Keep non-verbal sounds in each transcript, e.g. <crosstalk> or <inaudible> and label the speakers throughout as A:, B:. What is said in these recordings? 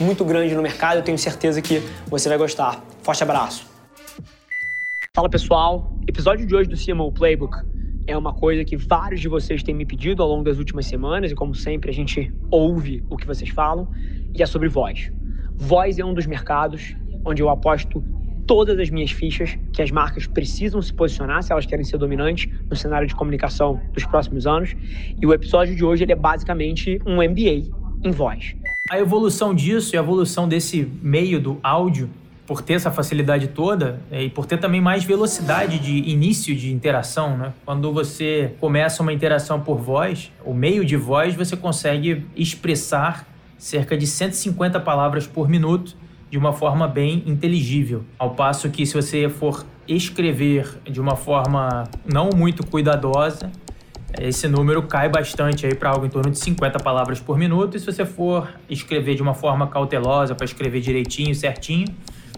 A: muito grande no mercado. Eu tenho certeza que você vai gostar. Forte abraço. Fala pessoal, episódio de hoje do CMO Playbook é uma coisa que vários de vocês têm me pedido ao longo das últimas semanas e como sempre a gente ouve o que vocês falam e é sobre voz. Voz é um dos mercados onde eu aposto todas as minhas fichas que as marcas precisam se posicionar se elas querem ser dominantes no cenário de comunicação dos próximos anos. E o episódio de hoje ele é basicamente um MBA em voz.
B: A evolução disso e a evolução desse meio do áudio, por ter essa facilidade toda é, e por ter também mais velocidade de início de interação, né? Quando você começa uma interação por voz, o meio de voz, você consegue expressar cerca de 150 palavras por minuto de uma forma bem inteligível. Ao passo que se você for escrever de uma forma não muito cuidadosa, esse número cai bastante aí para algo em torno de 50 palavras por minuto. E se você for escrever de uma forma cautelosa, para escrever direitinho, certinho,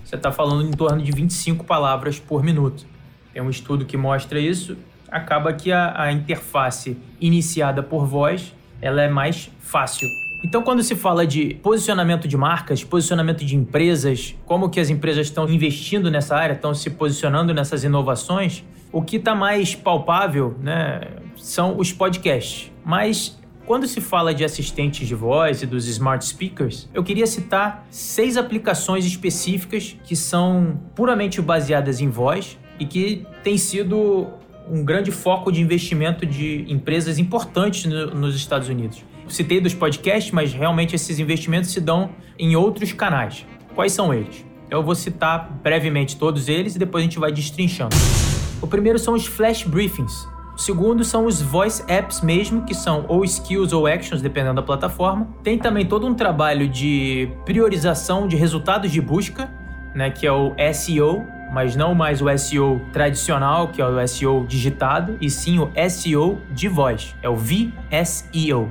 B: você está falando em torno de 25 palavras por minuto. Tem um estudo que mostra isso. Acaba que a, a interface iniciada por voz ela é mais fácil. Então, quando se fala de posicionamento de marcas, posicionamento de empresas, como que as empresas estão investindo nessa área, estão se posicionando nessas inovações, o que está mais palpável né, são os podcasts. Mas quando se fala de assistentes de voz e dos smart speakers, eu queria citar seis aplicações específicas que são puramente baseadas em voz e que têm sido um grande foco de investimento de empresas importantes no, nos Estados Unidos. Citei dos podcasts, mas realmente esses investimentos se dão em outros canais. Quais são eles? Eu vou citar brevemente todos eles e depois a gente vai destrinchando. O primeiro são os flash briefings. O segundo são os voice apps mesmo, que são ou skills ou actions, dependendo da plataforma. Tem também todo um trabalho de priorização de resultados de busca, né, que é o SEO, mas não mais o SEO tradicional, que é o SEO digitado, e sim o SEO de voz, é o VSEO.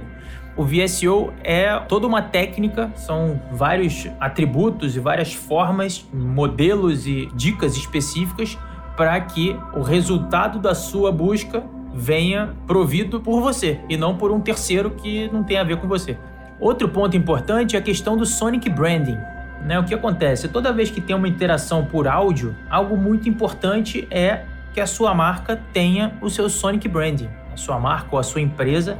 B: O VSEO é toda uma técnica, são vários atributos e várias formas, modelos e dicas específicas para que o resultado da sua busca venha provido por você e não por um terceiro que não tem a ver com você. Outro ponto importante é a questão do Sonic Branding. Né? O que acontece? Toda vez que tem uma interação por áudio, algo muito importante é que a sua marca tenha o seu Sonic Branding. A sua marca ou a sua empresa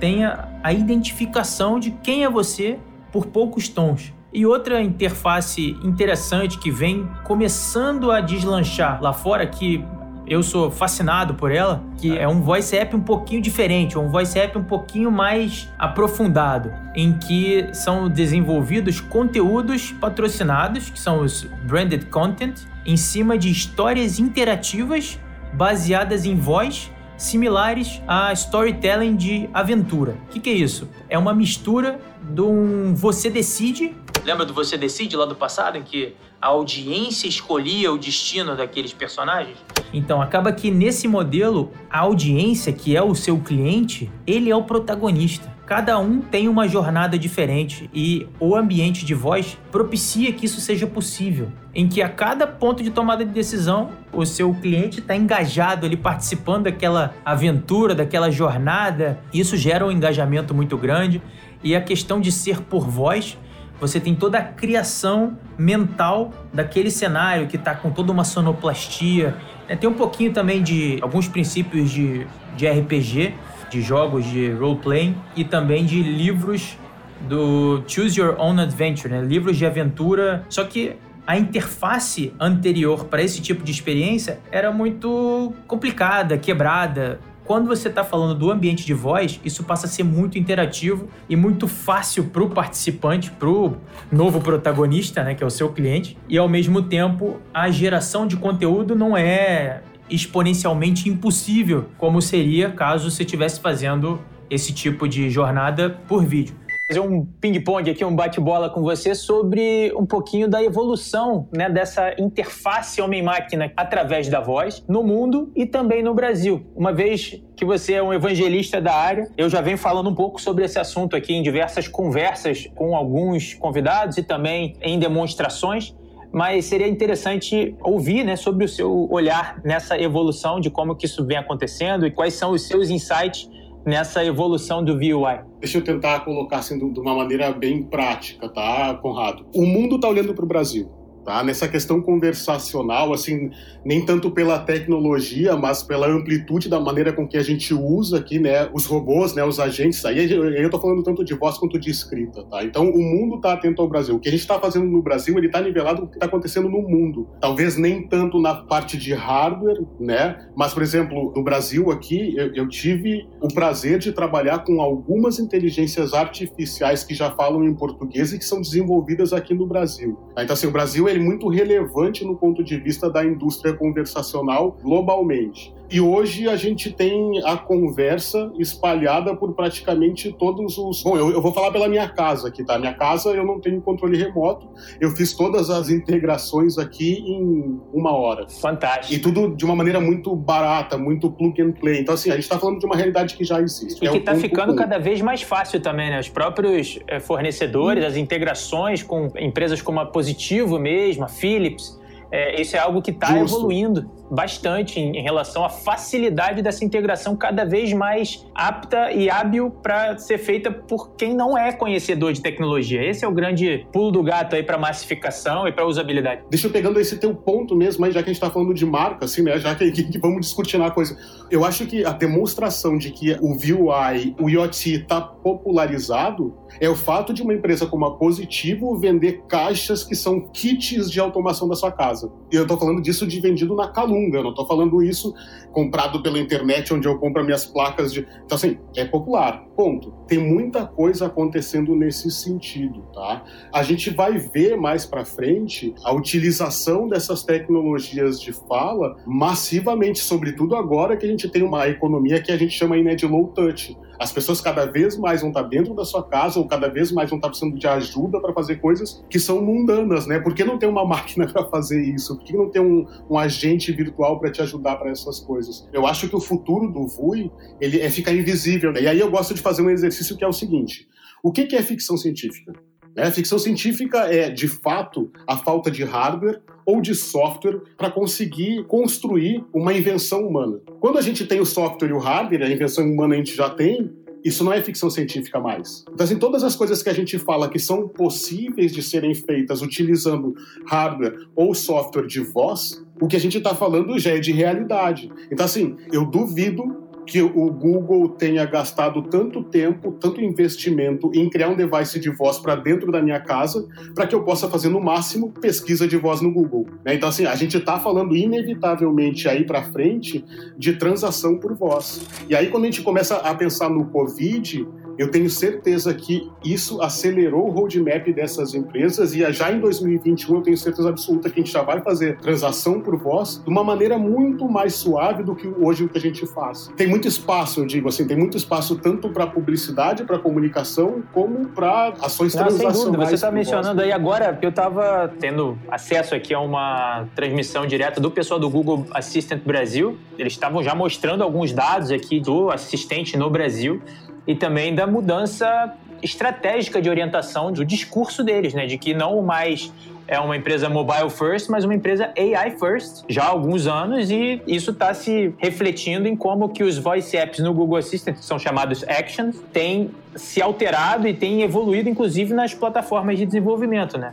B: tenha a identificação de quem é você por poucos tons. E outra interface interessante que vem começando a deslanchar lá fora, que eu sou fascinado por ela, que é um voice app um pouquinho diferente, um voice app um pouquinho mais aprofundado, em que são desenvolvidos conteúdos patrocinados, que são os branded content, em cima de histórias interativas baseadas em voz similares a storytelling de aventura. O que, que, é isso? É uma mistura de um você decide Lembra do Você Decide lá do passado, em que a audiência escolhia o destino daqueles personagens? Então, acaba que nesse modelo, a audiência, que é o seu cliente, ele é o protagonista. Cada um tem uma jornada diferente e o ambiente de voz propicia que isso seja possível, em que a cada ponto de tomada de decisão, o seu cliente está engajado ali participando daquela aventura, daquela jornada. Isso gera um engajamento muito grande e a questão de ser por voz você tem toda a criação mental daquele cenário que está com toda uma sonoplastia. É, tem um pouquinho também de alguns princípios de, de RPG, de jogos de role-playing e também de livros do Choose Your Own Adventure, né? livros de aventura. Só que a interface anterior para esse tipo de experiência era muito complicada, quebrada. Quando você está falando do ambiente de voz, isso passa a ser muito interativo e muito fácil para o participante, para o novo protagonista, né, que é o seu cliente. E ao mesmo tempo, a geração de conteúdo não é exponencialmente impossível, como seria caso você estivesse fazendo esse tipo de jornada por vídeo fazer um ping-pong aqui, um bate-bola com você sobre um pouquinho da evolução né, dessa interface homem-máquina através da voz no mundo e também no Brasil. Uma vez que você é um evangelista da área, eu já venho falando um pouco sobre esse assunto aqui em diversas conversas com alguns convidados e também em demonstrações mas seria interessante ouvir né, sobre o seu olhar nessa evolução de como que isso vem acontecendo e quais são os seus insights nessa evolução do VUI?
C: Deixa eu tentar colocar assim de uma maneira bem prática, tá, Conrado? O mundo está olhando para o Brasil tá? Nessa questão conversacional, assim, nem tanto pela tecnologia, mas pela amplitude da maneira com que a gente usa aqui, né, os robôs, né, os agentes. Aí eu tô falando tanto de voz quanto de escrita, tá? Então o mundo tá atento ao Brasil. O que a gente está fazendo no Brasil, ele tá nivelado com o que está acontecendo no mundo. Talvez nem tanto na parte de hardware, né? Mas por exemplo, no Brasil aqui, eu, eu tive o prazer de trabalhar com algumas inteligências artificiais que já falam em português e que são desenvolvidas aqui no Brasil. Então assim, o Brasil ele muito relevante no ponto de vista da indústria conversacional globalmente. E hoje a gente tem a conversa espalhada por praticamente todos os. Bom, eu, eu, vou falar pela minha casa aqui, tá? Minha casa eu não tenho controle remoto. Eu fiz todas as integrações aqui em uma hora.
B: Fantástico.
C: E tudo de uma maneira muito barata, muito plug and play. Então, assim, a gente está falando de uma realidade que já existe.
B: E é que está ficando cada vez mais fácil também, né? Os próprios eh, fornecedores, hum. as integrações com empresas como a Positivo mesmo, a Philips. É, isso é algo que está evoluindo bastante em, em, relação à facilidade dessa integração cada vez mais apta e hábil para ser feita por quem não é conhecedor de tecnologia. Esse é o grande pulo do gato aí para massificação e para usabilidade.
C: Deixa eu pegando esse teu ponto mesmo, aí, já que a gente está falando de marca, assim, né? Já que, <laughs> que, vamos discutir na coisa. Eu acho que a demonstração de que o VUI, o IoT está popularizado é o fato de uma empresa como a Positivo vender caixas que são kits de automação da sua casa. E eu estou falando disso de vendido na Calum eu não estou falando isso comprado pela internet, onde eu compro minhas placas de. Então, assim, é popular. Ponto. Tem muita coisa acontecendo nesse sentido, tá? A gente vai ver mais para frente a utilização dessas tecnologias de fala massivamente, sobretudo agora que a gente tem uma economia que a gente chama aí, né, de low touch. As pessoas cada vez mais vão estar dentro da sua casa ou cada vez mais vão estar precisando de ajuda para fazer coisas que são mundanas, né? Por que não tem uma <laughs> máquina para fazer isso? Por que não tem um, um agente virtual para te ajudar para essas coisas? Eu acho que o futuro do VUI ele é ficar invisível. Né? E aí eu gosto de fazer um exercício que é o seguinte: o que é ficção científica? Né? Ficção científica é, de fato, a falta de hardware ou de software para conseguir construir uma invenção humana. Quando a gente tem o software e o hardware, a invenção humana a gente já tem, isso não é ficção científica mais. Então, assim, todas as coisas que a gente fala que são possíveis de serem feitas utilizando hardware ou software de voz, o que a gente está falando já é de realidade. Então, assim, eu duvido que o Google tenha gastado tanto tempo, tanto investimento em criar um device de voz para dentro da minha casa, para que eu possa fazer no máximo pesquisa de voz no Google. Né? Então, assim, a gente está falando inevitavelmente aí para frente de transação por voz. E aí, quando a gente começa a pensar no Covid, eu tenho certeza que isso acelerou o roadmap dessas empresas e já em 2021 eu tenho certeza absoluta que a gente já vai fazer transação por voz de uma maneira muito mais suave do que hoje o que a gente faz. Tem muito espaço, eu digo assim, tem muito espaço tanto para publicidade, para comunicação, como para ações Não, transacionais. Sem dúvida.
B: Você está mencionando voz. aí agora, eu estava tendo acesso aqui a uma transmissão direta do pessoal do Google Assistant Brasil. Eles estavam já mostrando alguns dados aqui do assistente no Brasil e também da mudança estratégica de orientação do discurso deles, né? De que não mais é uma empresa mobile first, mas uma empresa AI first já há alguns anos e isso está se refletindo em como que os voice apps no Google Assistant, que são chamados actions, têm se alterado e têm evoluído inclusive nas plataformas de desenvolvimento, né?